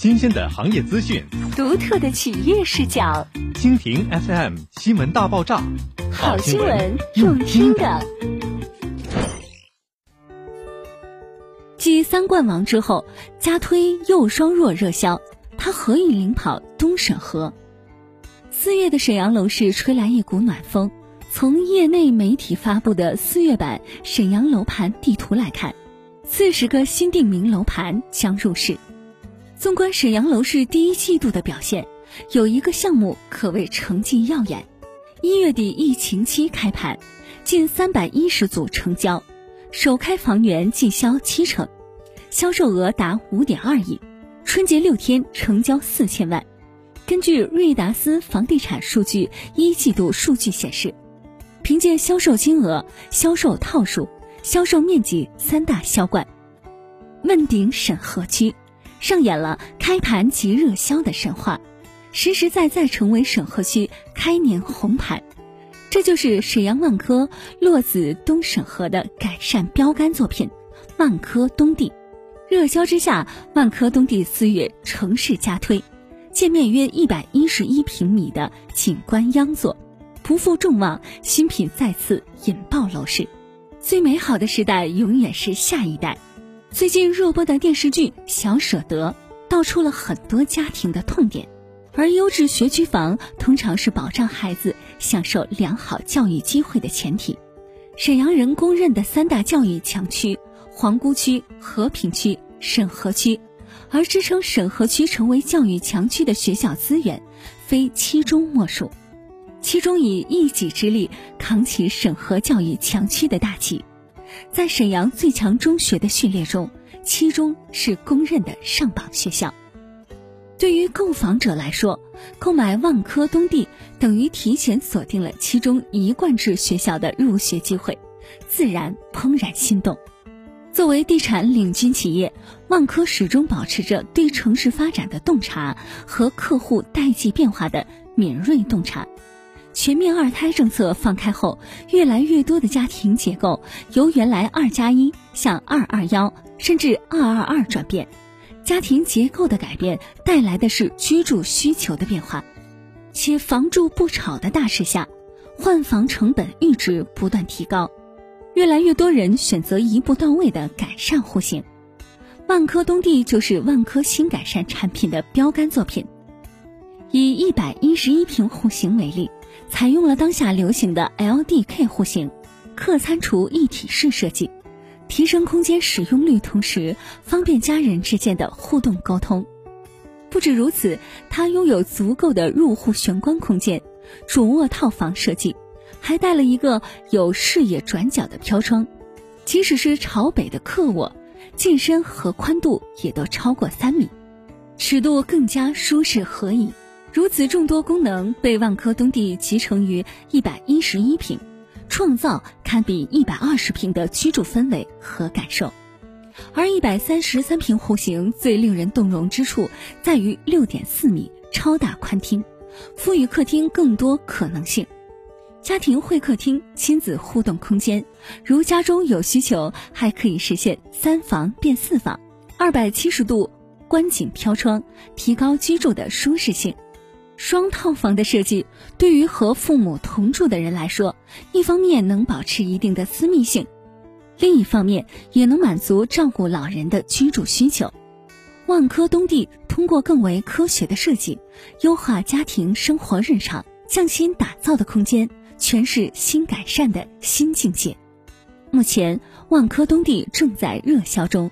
新鲜的行业资讯，独特的企业视角。蜻蜓 FM 新闻大爆炸，好新闻用听的。继三冠王之后，加推又双弱热销，它何以领跑东沈河？四月的沈阳楼市吹来一股暖风。从业内媒体发布的四月版沈阳楼盘地图来看，四十个新定名楼盘将入市。纵观沈阳楼市第一季度的表现，有一个项目可谓成绩耀眼。一月底疫情期开盘，近三百一十组成交，首开房源即销七成，销售额达五点二亿。春节六天成交四千万。根据瑞达斯房地产数据一季度数据显示。凭借销售金额、销售套数、销售面积三大销冠，问鼎沈河区，上演了开盘即热销的神话，实实在在成为沈河区开年红盘。这就是沈阳万科落子东沈河的改善标杆作品——万科东地。热销之下，万科东地四月城市加推，建面约一百一十一平米的景观央座。不负众望，新品再次引爆楼市。最美好的时代永远是下一代。最近热播的电视剧《小舍得》道出了很多家庭的痛点，而优质学区房通常是保障孩子享受良好教育机会的前提。沈阳人公认的三大教育强区：皇姑区、和平区、沈河区，而支撑沈河区成为教育强区的学校资源，非其中莫属。其中以一己之力扛起沈河教育强区的大旗，在沈阳最强中学的序列中，七中是公认的上榜学校。对于购房者来说，购买万科东地等于提前锁定了其中一贯制学校的入学机会，自然怦然心动。作为地产领军企业，万科始终保持着对城市发展的洞察和客户代际变化的敏锐洞察。全面二胎政策放开后，越来越多的家庭结构由原来二加一向二二幺甚至二二二转变。家庭结构的改变带来的是居住需求的变化，且房住不炒的大势下，换房成本阈值不断提高，越来越多人选择一步到位的改善户型。万科东地就是万科新改善产品的标杆作品。以一百一十一平户型为例。采用了当下流行的 LDK 户型，客餐厨一体式设计，提升空间使用率，同时方便家人之间的互动沟通。不止如此，它拥有足够的入户玄关空间，主卧套房设计，还带了一个有视野转角的飘窗，即使是朝北的客卧，进深和宽度也都超过三米，尺度更加舒适合宜。如此众多功能被万科东地集成于一百一十一平，创造堪比一百二十平的居住氛围和感受。而一百三十三平户型最令人动容之处在于六点四米超大宽厅，赋予客厅更多可能性。家庭会客厅、亲子互动空间，如家中有需求，还可以实现三房变四房，二百七十度观景飘窗，提高居住的舒适性。双套房的设计，对于和父母同住的人来说，一方面能保持一定的私密性，另一方面也能满足照顾老人的居住需求。万科东地通过更为科学的设计，优化家庭生活日常，匠心打造的空间，全是新改善的新境界。目前，万科东地正在热销中。